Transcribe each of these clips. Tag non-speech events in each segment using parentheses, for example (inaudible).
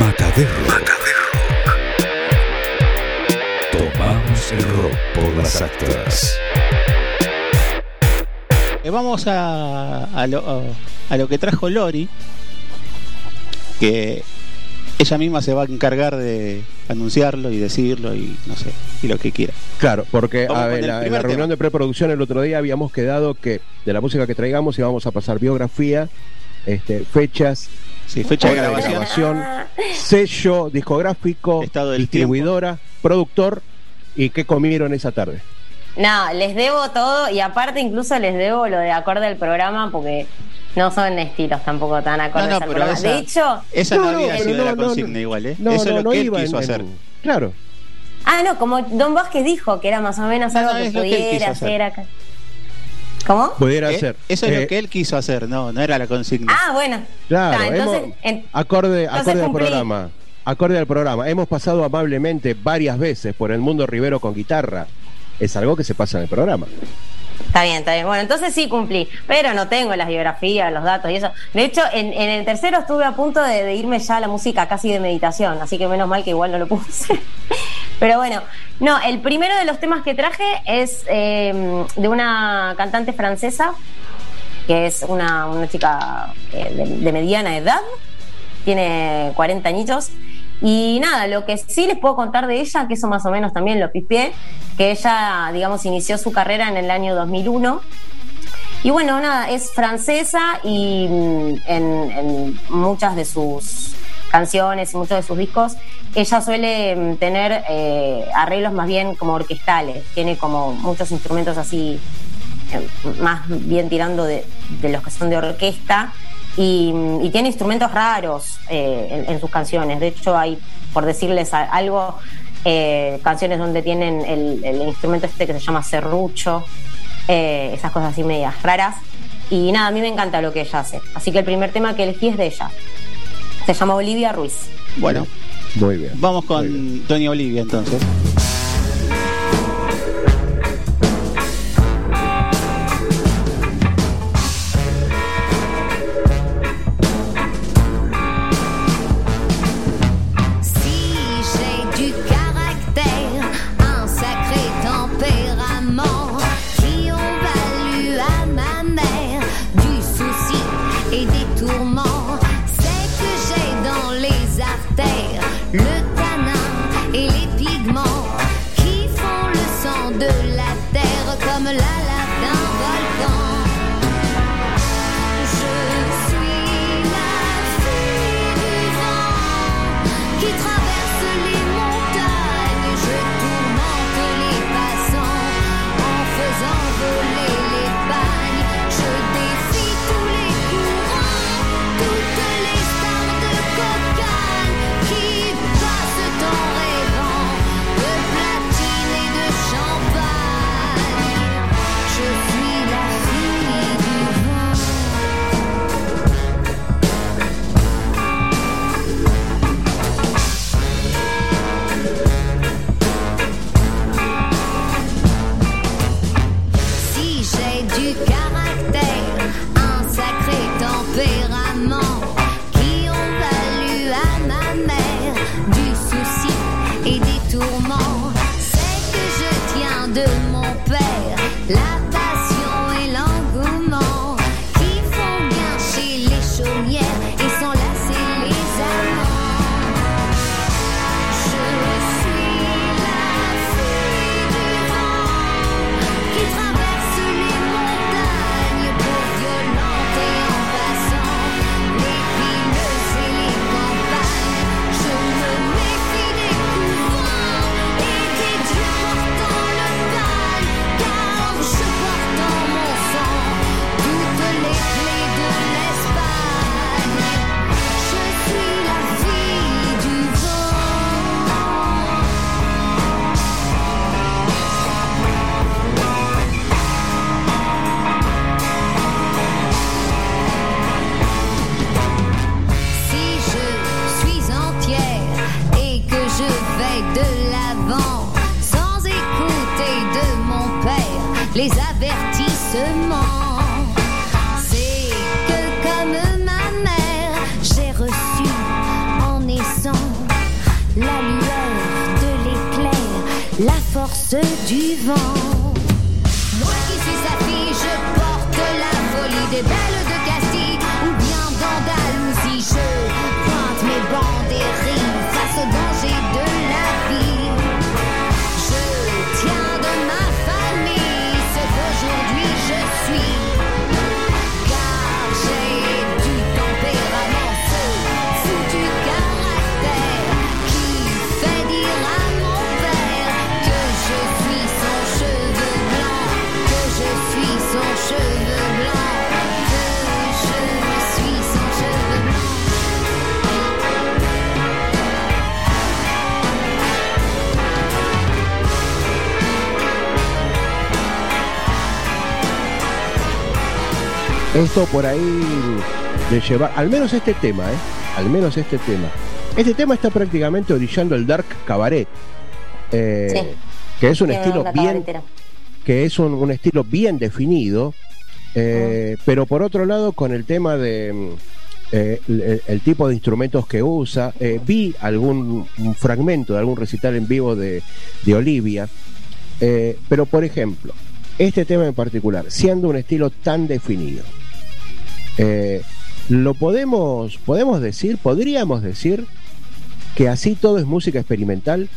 Matadero. Tomamos el rock por las actas. Eh, Vamos a, a lo, a- lo que trajo Lori, que ella misma se va a encargar de anunciarlo y decirlo y no sé, y lo que quiera. Claro, porque a ver, la- en la reunión tema. de preproducción el otro día habíamos quedado que de la música que traigamos íbamos a pasar biografía, este, fechas, Sí, fecha de grabación. grabación, sello discográfico, Estado del distribuidora, productor y qué comieron esa tarde. No, les debo todo y aparte incluso les debo lo de acorde al programa porque no son estilos tampoco tan acordes No, no, al programa. esa- de hecho, Esa no, No, había sido no, la consigna no. igual, ¿eh? No, Eso no, es lo no que él iba quiso en- hacer. en- Claro. ah, no, como Don Vázquez dijo que era más o menos No, algo no, que pudiera hacer. hacer acá. ¿Cómo? Pudiera Eh, ser. Eso es Eh, lo que él quiso hacer, no, no era la consigna. Ah, bueno. Claro, Ah, entonces, hemos- en- acorde, entonces acorde al programa. Acorde al programa. Hemos pasado amablemente varias veces por el mundo Rivero con guitarra. Es algo que se pasa en el programa. Está bien, está bien. Bueno, entonces sí cumplí, pero no tengo las biografías, los datos y eso. De hecho, en, en el tercero estuve a punto de, de irme ya a la música casi de meditación, así que menos mal que igual no lo puse. Pero bueno, no, el primero de los temas que traje es eh, de una cantante francesa, que es una, una chica eh, de, mediana edad, tiene 40 añitos. Y nada, lo que sí les puedo contar de ella, que eso más o menos también lo pispié, que ella, digamos, inició su carrera en el año 2001. Y bueno, nada, es francesa y mm, en muchas de sus canciones y muchos de sus discos, ella suele mm, tener eh, arreglos más bien como orquestales, tiene como muchos instrumentos así, eh, más bien tirando de, los que son de orquesta, y, y tiene instrumentos raros eh, en, sus canciones. De hecho, hay, por decirles algo, canciones donde tienen el, el instrumento este que se llama serrucho, esas cosas así medias raras. Y nada, a mí me encanta lo que ella hace. Así que el primer tema que elegí es de ella. Se llama Olivia Ruiz. Bueno, Muy bien. vamos con Doña Olivia entonces. say. Esto por ahí de llevar, al menos este tema, ¿eh? Al menos este tema. Este tema está prácticamente orillando el dark cabaret. eh, Sí. Que es un Tiene estilo bien, cabaretera. que es un, un estilo bien definido, eh, pero por otro lado con el tema de mm, eh, el, el tipo de instrumentos que usa, vi algún fragmento de algún recital en vivo de, de Olivia, pero por ejemplo, este tema en particular, siendo un estilo tan definido, eh, lo podemos, podemos decir, podríamos decir que así todo es música experimental.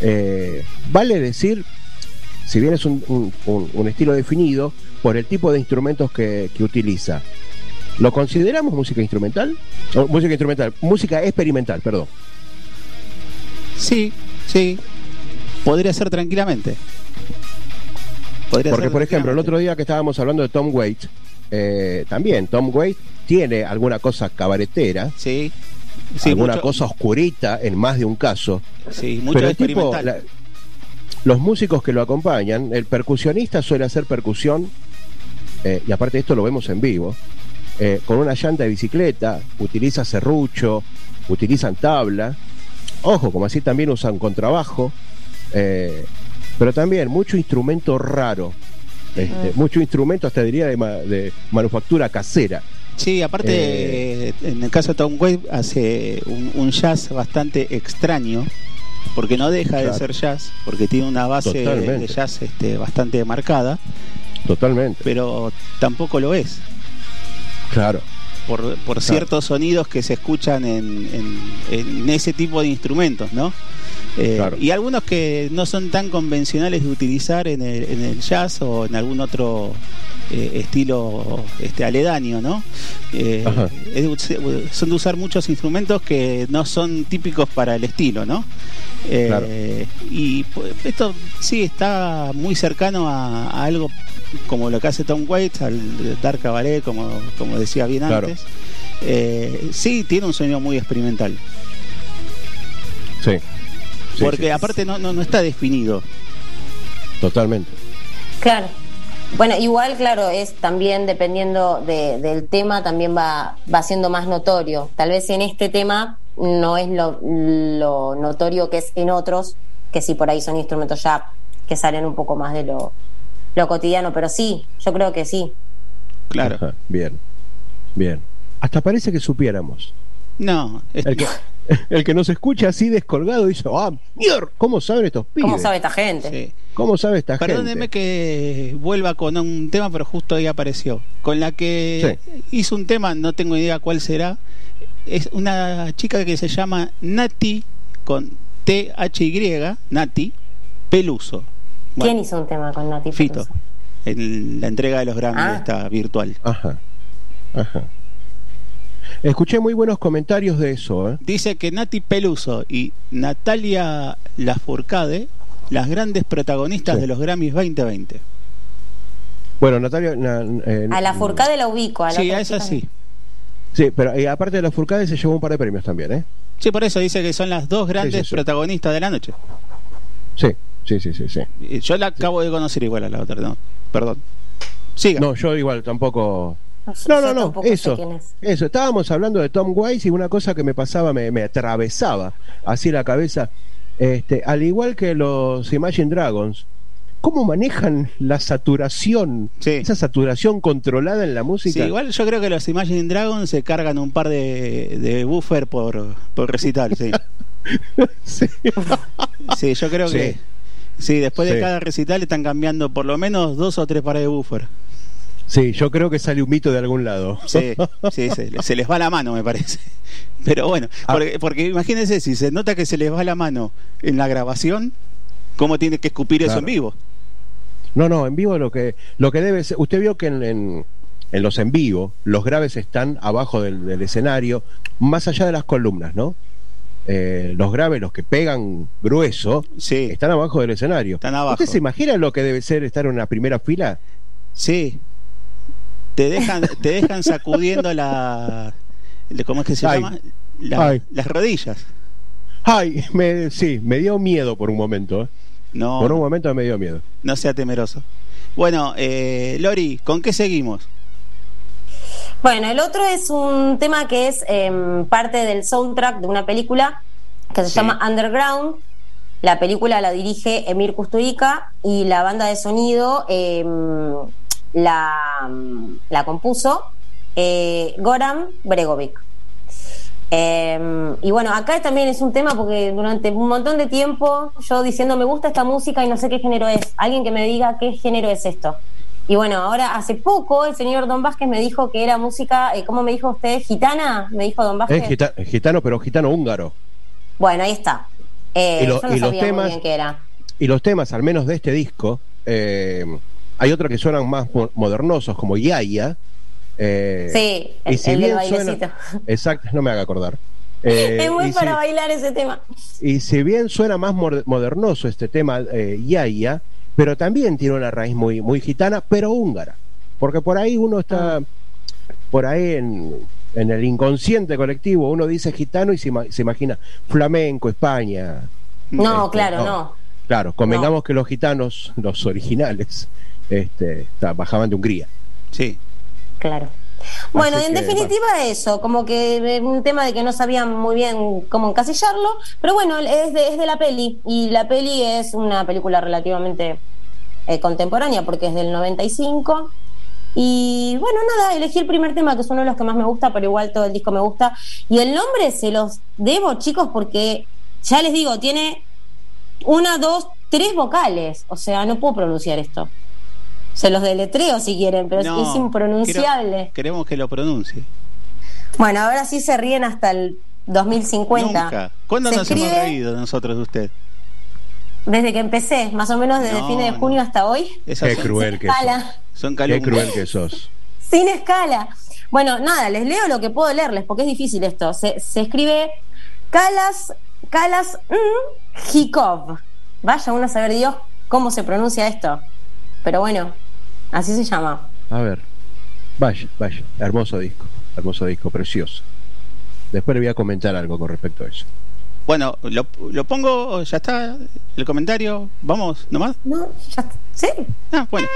Eh, vale decir, si bien es un, un- un- un estilo definido por el tipo de instrumentos que, que utiliza, ¿lo consideramos música instrumental? O, música instrumental, música experimental, perdón. Sí, sí. Podría ser tranquilamente. Podría Porque, ser por ejemplo, el otro día que estábamos hablando de Tom Waits, eh, también Tom Waits tiene alguna cosa cabaretera, Sí. Sí, alguna mucho- cosa oscurita en más de un caso. Sí, mucho Pero tipo, experimental. la- los músicos que lo acompañan, el percusionista suele hacer percusión, eh, y aparte esto lo vemos en vivo, eh, con una llanta de bicicleta, utiliza serrucho, utilizan tabla, ojo, como así también usan contrabajo, eh, pero también mucho instrumento raro, este, mucho instrumento hasta diría de, ma- de manufactura casera. Sí, aparte, Eh, en el caso de Tom Waits hace un, un jazz bastante extraño, porque no deja Claro. de ser jazz, porque tiene una base Totalmente. de jazz este, bastante marcada, Totalmente, pero tampoco lo es, claro. Por, por ciertos sonidos que se escuchan en, en- en ese tipo de instrumentos, ¿no? Eh, Claro. Y algunos que no son tan convencionales de utilizar en el, en el jazz o en algún otro eh, estilo este, aledaño, ¿no? Eh, es son de usar muchos instrumentos que no son típicos para el estilo, ¿no? Eh, Claro. Y pues, esto sí está muy cercano a, a algo como lo que hace Tom Waits, al Dark Cabaret, como, como decía bien Claro. antes. Eh, sí, tiene un sonido muy experimental. Sí. Sí, porque sí, aparte no, no, no está definido. totalmente. Claro. Bueno, igual, claro, es también dependiendo de- del tema, también va, va siendo más notorio. Tal vez en este tema no es lo, lo notorio que es en otros, que sí por ahí son instrumentos ya que salen un poco más de lo, lo cotidiano, pero sí, yo creo que sí. Claro. Ajá, bien, bien. Hasta parece que supiéramos. No, es- El que, (laughs) el que nos escucha así descolgado dice, ah, mierda, ¿cómo saben estos pibes? ¿Cómo sabe esta gente? sí. ¿Cómo sabe esta Perdóneme gente? que vuelva con un tema, pero justo ahí apareció. Con la que hizo un tema, no tengo idea cuál será. Es una chica que se llama Nati, con T-H-Y, Nati Peluso. ¿Quién hizo un tema con Nati Fito. Peluso? En la entrega de los Grammy Ah. esta virtual. Ajá, ajá. Escuché muy buenos comentarios de eso, ¿eh? Dice que Nati Peluso y Natalia Lafourcade, las grandes protagonistas Sí. de los Grammys 2020. Bueno, Natalia... na- eh, A la Furcade la ubico. A la Sí, a esa sí. Sí, pero eh, aparte de la Furcade se llevó un par de premios también, ¿eh? Sí, por eso dice que son las dos grandes Sí, sí, sí. protagonistas de la noche. Sí, sí, sí, sí, sí. Y Yo la acabo de conocer igual a la otra, no, perdón. Siga. No, yo igual tampoco... no. No, no, eso. quién es. Eso, estábamos hablando de Tom Waits y una cosa que me pasaba, me, me atravesaba así la cabeza. Este, al igual que los Imagine Dragons, ¿cómo manejan la saturación? Sí. Esa saturación controlada en la Sí, música. igual yo creo que los Imagine Dragons se cargan un par de, de buffer por, por recital, sí. (laughs) Sí. Sí, yo creo Sí. que Sí, después de cada recital están cambiando por lo menos dos o tres pares de buffer. Sí, yo creo que sale un mito de algún lado. Sí, (laughs) sí, se, se les va la mano, me parece. Pero bueno, Ah. porque, porque imagínense, si se nota que se les va la mano en la grabación, ¿cómo tiene que escupir eso en vivo? No, no, en vivo lo que lo que debe ser. Usted vio que en, en- en los en vivo los graves están abajo del, del escenario, más allá de las columnas, ¿no? Eh, los graves, los que pegan grueso, Sí, están abajo del escenario. Están abajo. ¿Usted se imagina lo que debe ser estar en una primera fila? sí. Te dejan, te dejan sacudiendo la. ¿Cómo es que se Ay. llama? La- Ay. Las rodillas. Ay, me, sí, me dio miedo por un momento. ¿eh? No, Por un momento me dio miedo. no sea temeroso. Bueno, eh, Lori, ¿con qué seguimos? Bueno, el otro es un tema que es em, parte del soundtrack de una película que se Sí. llama Underground. La película la dirige Emir Kusturica y la banda de sonido em, la, la compuso eh, Goran Bregovic. Em, y bueno, acá también es un tema porque durante un montón de tiempo yo diciendo me gusta esta música y no sé qué género es. Alguien que me diga qué género es esto. Y bueno, ahora hace poco el señor Don Vázquez me dijo que era música, eh, ¿cómo me dijo usted? ¿Gitana? Me dijo Don Vázquez. Es gita- gitano, pero gitano húngaro. Bueno, ahí está. Eh, Y lo- yo no y los sabía muy temas- bien qué era. Y los temas, al menos de este disco, eh, hay otros que suenan más mo- modernosos, como Yaya. eh, Sí, y el, si el del bien bailecito. suena- (laughs) Exacto, no me haga acordar. (laughs) Eh, es muy y para si- bailar ese tema. Y si bien suena más modernoso este tema eh, Yaya, pero también tiene una raíz muy, muy gitana, pero húngara. Porque por ahí uno está, por ahí en, en el inconsciente colectivo, uno dice gitano y se, ima- se imagina flamenco, España. No, Este, claro, no. no. Claro, convengamos que los gitanos, los originales, este, bajaban de Hungría. Sí. Claro. Bueno, Así en que, definitiva eso, como que eh, un tema de que no sabían muy bien cómo encasillarlo, pero bueno, es de, es de la peli, y la peli es una película relativamente eh, contemporánea porque es del 95. Y bueno, nada, elegí el primer tema que es uno de los que más me gusta, pero igual todo el disco me gusta. Y el nombre se los debo, chicos, porque ya les digo, tiene una, dos, tres vocales. O sea, no puedo pronunciar esto. Se los deletreo si quieren, pero es- No, es impronunciable. quiero- queremos que lo pronuncie. Bueno, ahora sí se ríen hasta el 2050. Nunca. ¿Cuándo Se nos hemos reído nosotros de usted? Desde que empecé, más o menos desde No, fin de no. junio hasta hoy. Esas Qué cruel que sos. Escala. son Qué cruel que sos. Sin escala. Bueno, nada, les leo lo que puedo leerles porque es difícil esto. Se, se escribe Kalas, Kalas mm, Hikov. Vaya uno a saber Dios cómo se pronuncia esto. Pero bueno, así se llama. A ver, vaya, vaya, hermoso disco, hermoso disco, precioso. Después le voy a comentar algo con respecto a eso. Bueno, lo, lo pongo, ya está el comentario. Vamos, nomás. No, ya está. Sí. Ah, bueno.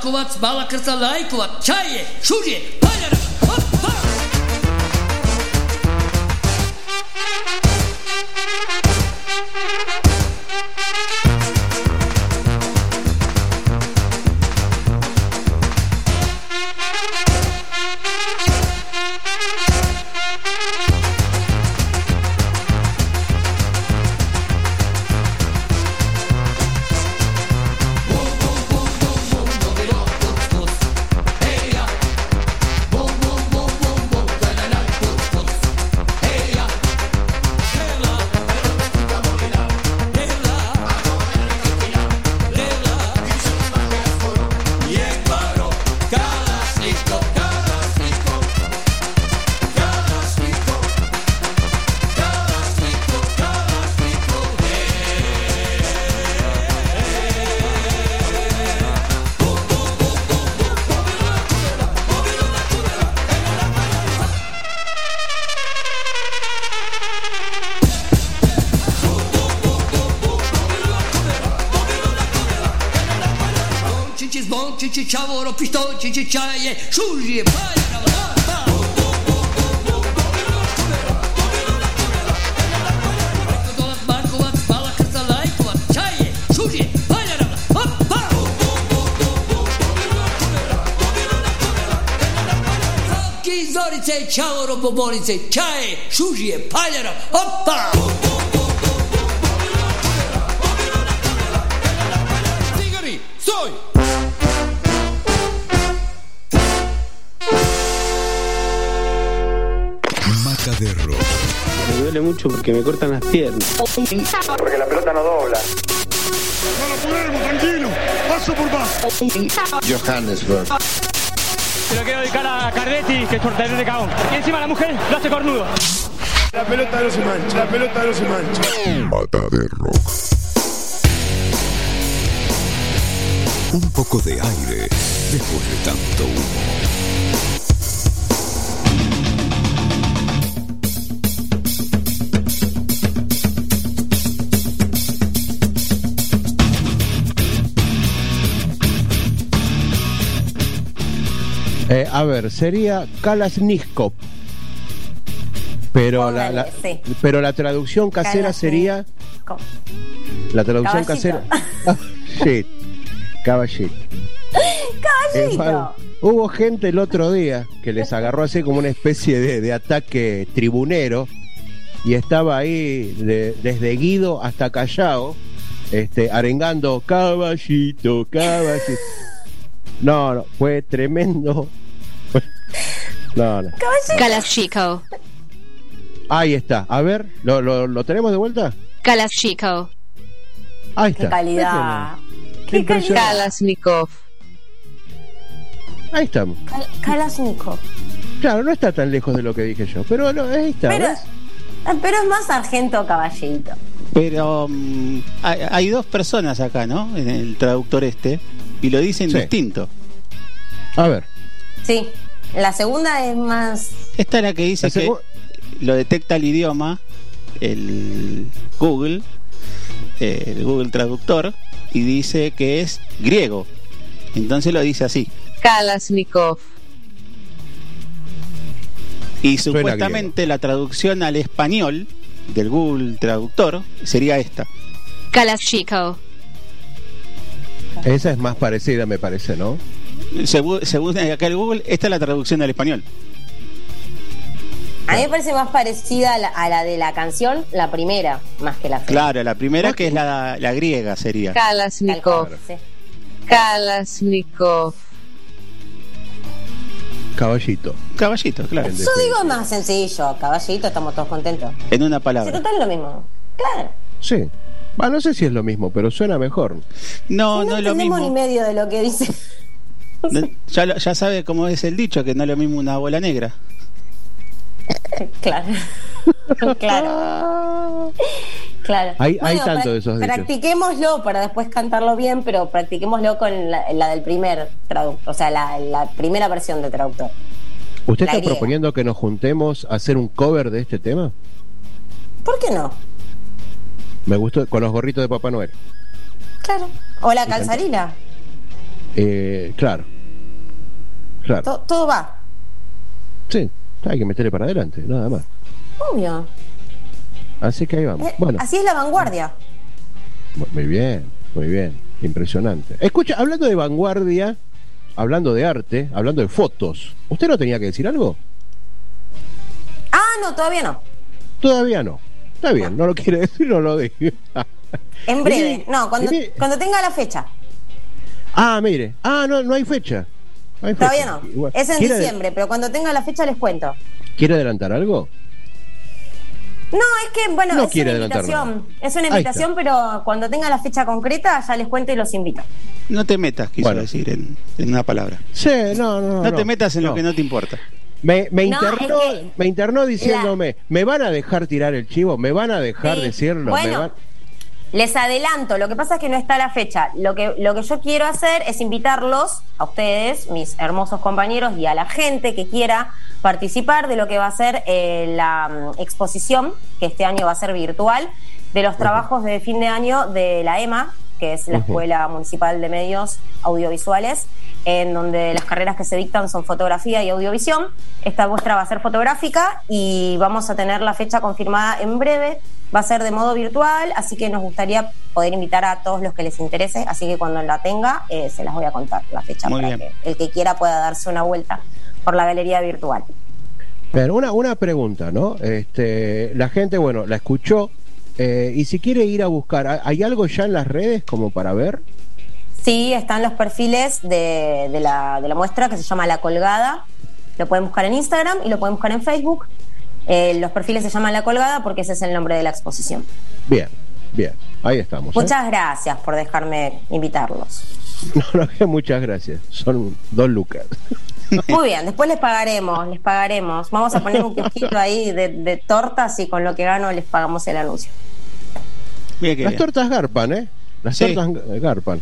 Марковац, Бала Крца, Лајковац, Чаје, Шурије, Паљара, los pistols, chichichaye, suye, para la Zorice, čaoro, bobolice, čaje, šužije, paljara, opa! Bum, bum. De Rock. Me duele mucho porque me cortan las piernas. Porque la pelota no dobla. Johannesburg. Se lo quiero dedicar a Cardetti, que es portero de cagón. Y encima la mujer lo hace cornudo. La pelota no se mancha. La pelota no se mancha. Maca de Rock. Un poco de aire después de tanto humo. Eh, a ver, sería Kalashnikov. Pero la, la- Póngale, sí. pero la traducción casera sería la traducción Caballito. casera. (laughs) Shit. Caballito. Eh, Caballito. hubo gente el otro día que les agarró así como una especie de, de ataque tribunero y estaba ahí de- desde Guido hasta Callao, este, arengando caballito, caballito. No, no, fue tremendo. (laughs) No, no. Kalashnikov. Ahí está. A ver, ¿lo, lo, lo tenemos de vuelta? Kalashnikov. Ahí Qué está. calidad. Qué calidad. Kalashnikov. Ahí estamos. Kal- Kalashnikov. Claro, no está tan lejos de lo que dije yo, pero no, ahí está. Pero, pero es más sargento caballito. Pero mm, hay, hay dos personas acá, ¿no? En el traductor este. Y lo dicen Sí. distinto. A ver. Sí. La segunda es más. Esta es la que dice La que lo detecta el idioma, el Google, el Google Traductor, y dice que es griego. Entonces lo dice así. Kalashnikov. Y Suena supuestamente la traducción al español del Google Traductor sería esta. Kalashnikov. Esa es más parecida, me parece, ¿no? Según, según acá el Google, esta es la traducción al español. A mí me parece más parecida a la, a la de la canción, la primera, más que la segunda. Claro, la primera que es la, la griega sería. Kalashnikov. Kalashnikov. Caballito. Caballito, claro. Yo digo más sencillo, caballito, estamos todos contentos. En una palabra. total es lo mismo. Claro. Sí. Ah, no sé si es lo mismo, pero suena mejor. No, no no es lo entendemos ni mismo. medio de lo que dice. Ya, lo- ya sabe cómo es el dicho, que no es lo mismo una bola negra. (laughs) claro. (laughs) claro. Claro. Hay- hay tanto de esos dichos. Practiquémoslo para después cantarlo bien, pero practiquémoslo con la, la del primer traductor, o sea, la, la primera versión de traductor. ¿Usted La está griega. proponiendo que nos juntemos a hacer un cover de este tema? ¿Por qué no? Me gustó con los gorritos de Papá Noel. Claro. O la calzarina. Eh, claro. Claro. To- todo va. Sí, hay que meterle para adelante, nada más. Obvio. Así que ahí vamos. Eh, Bueno, Así es la vanguardia. muy bien, muy bien. Impresionante. Escucha, hablando de vanguardia, hablando de arte, hablando de fotos, ¿usted no tenía que decir algo? Ah, no, todavía no. Todavía no. Está bien, no lo quiere decir, no lo diga. En breve. No, cuando, cuando tenga la fecha. Ah, mire. Ah, no, no hay fecha. No hay Todavía fecha. no. Igual. Es en ¿Quiere- diciembre, pero cuando tenga la fecha les cuento. ¿Quiere adelantar algo? No, es que, bueno, No es quiere una adelantar invitación. Es una invitación, pero cuando tenga la fecha concreta ya les cuento y los invito. No te metas, quiso Bueno. decir en, en una palabra. Sí, no, no. No, te metas en lo que no te importa. Me, me No, internó, es que me internó diciéndome, ¿me van a dejar tirar el chivo? ¿Me van a dejar Sí. decirlo? ¿Me Bueno, van- Les adelanto, lo que pasa es que no está la fecha. Lo que, lo que yo quiero hacer es invitarlos, a ustedes, mis hermosos compañeros, y a la gente que quiera participar de lo que va a ser eh, la mm, exposición, que este año va a ser virtual, de los trabajos de fin de año de la EMA, que es la. Escuela Municipal de Medios Audiovisuales, en donde las carreras que se dictan son fotografía y audiovisión. Esta muestra va a ser fotográfica y vamos a tener la fecha confirmada en breve. Va a ser de modo virtual, así que nos gustaría poder invitar a todos los que les interese, así que cuando la tenga eh, se las voy a contar la fecha Muy para bien. que el que quiera pueda darse una vuelta por la galería virtual. Pero una, una pregunta, ¿no? Este, la gente, bueno, la escuchó. eh, y si quiere ir a buscar, ¿hay- ¿hay algo ya en las redes como para ver? Sí, están los perfiles de, de la, de la muestra que se llama La Colgada. Lo pueden buscar en Instagram y lo pueden buscar en Facebook. Eh, los perfiles se llaman La Colgada porque ese es el nombre de la exposición. Bien, bien, ahí estamos. ¿eh? Muchas gracias por dejarme invitarlos. (laughs) No, no, que muchas gracias. Son dos lucas. (laughs) Muy bien, después les pagaremos, les pagaremos. Vamos a poner un (laughs) kiosquito ahí de, de tortas y con lo que gano les pagamos el anuncio. Mira Las bien. tortas garpan, ¿eh? Las Sí. tortas garpan.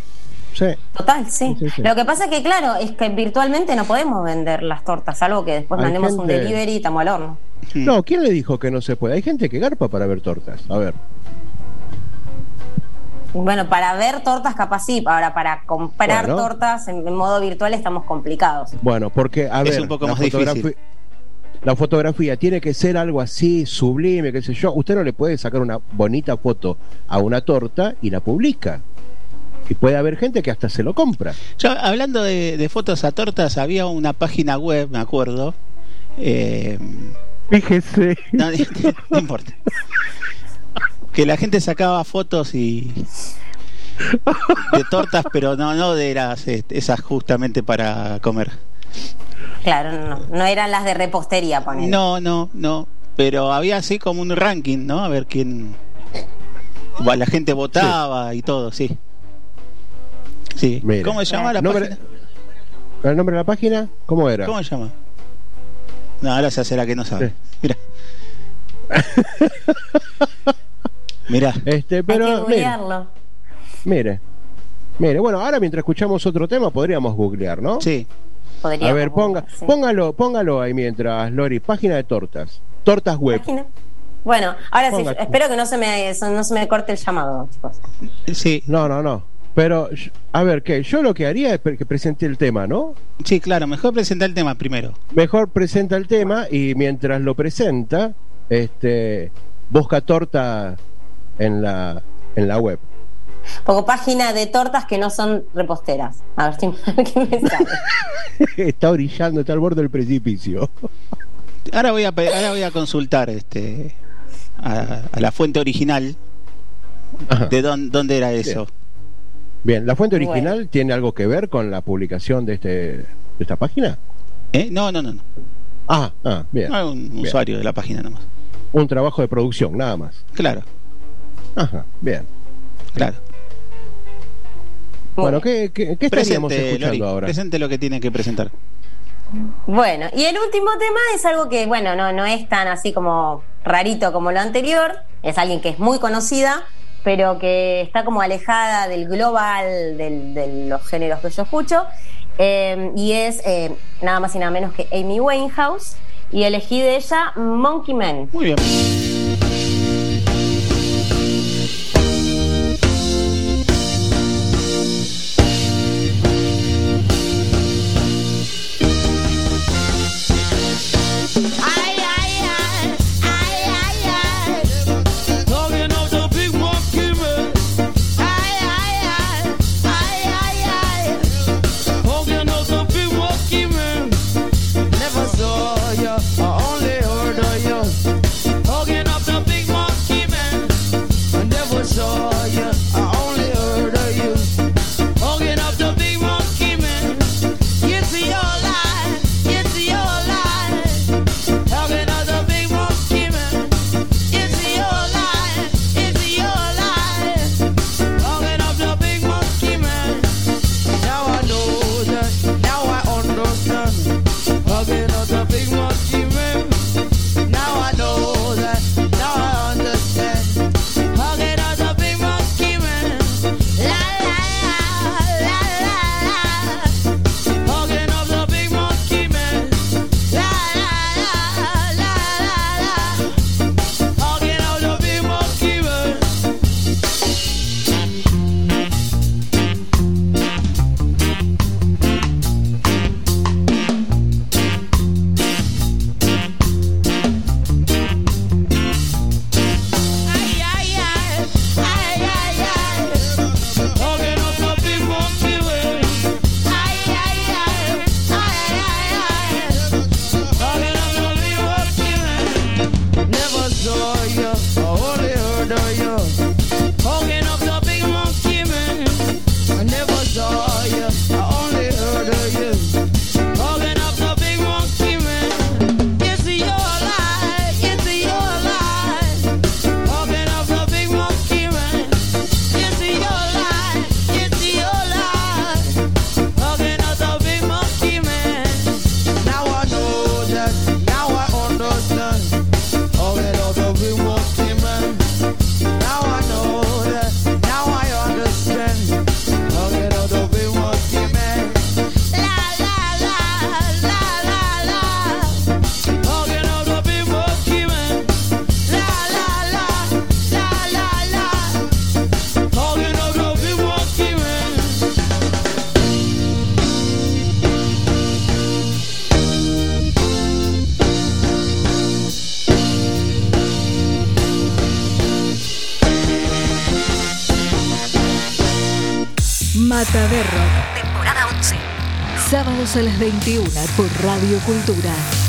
Sí. Total, sí. Sí, sí. Lo que pasa que, claro, es que virtualmente no podemos vender las tortas, salvo que después Hay mandemos un delivery y estamos al horno. No, ¿quién le dijo que no se puede? Hay gente que garpa para ver tortas. A ver. Bueno, para ver tortas capaz sí, ahora para comprar Bueno. tortas en, en modo virtual estamos complicados. Bueno, porque, a Es ver, un poco la más fotografi- difícil. La fotografía tiene que ser algo así, sublime, qué sé yo. Usted no le puede sacar una bonita foto a una torta y la publica. Y puede haber gente que hasta se lo compra. Yo, hablando de, de fotos a tortas, había una página web, me acuerdo. eh, Fíjese. no, (laughs) no importa. Que la gente sacaba fotos y de tortas, pero no, no de las este, esas justamente para comer. Claro, no, no eran las de repostería, poner. No, no, no. Pero había así como un ranking, ¿no? A ver quién. La gente votaba y todo, sí. Sí. ¿Cómo se llama la Nombre- página? ¿El nombre de la página? ¿Cómo era? ¿Cómo se llama? No, ahora se hace la que no sabe. Mira. Mira. Este, Hay que pero mire, googlearlo. mire. Bueno, ahora mientras escuchamos otro tema podríamos googlear, ¿no? Sí. Podríamos A ver, ponga, googlear, sí. póngalo, póngalo ahí mientras, Lori, página de tortas. Tortas web. Página. Bueno, ahora sí, espero que no se me eso- no se me corte el llamado, chicos. Sí, No, no, no. Pero, a ver, ¿qué? Yo lo que haría es que presente el tema, ¿no? sí, claro. Mejor presentar el tema primero. Mejor presenta el tema y mientras lo presenta, este, busca torta en la, en la web. Pongo página de tortas que no son reposteras. A ver si qué me sale. (laughs) (laughs) está brillando, está al borde del precipicio. Ahora voy a ahora voy a consultar este a, a la fuente original Ajá. de dónde, dónde era eso. Bien, ¿la fuente Bueno. original tiene algo que ver con la publicación de, este, de esta página? ¿Eh? No, no, no, no. Ah, ah, bien. No, un Bien. usuario de la página nomás. Un trabajo de producción, nada más. Claro, Ajá, bien. claro. Bueno, ¿qué, qué, qué estaríamos Presente, escuchando Lori, ahora? presente lo que tiene que presentar. Bueno, y el último tema es algo que, bueno, no, no es tan así como rarito como lo anterior. Es alguien que es muy conocida, pero que está como alejada del global de los géneros que yo escucho. Eh, y es eh, nada más y nada menos que Amy Winehouse. Y elegí de ella Monkey Man. Muy bien. A las 21 por Radio Cultura.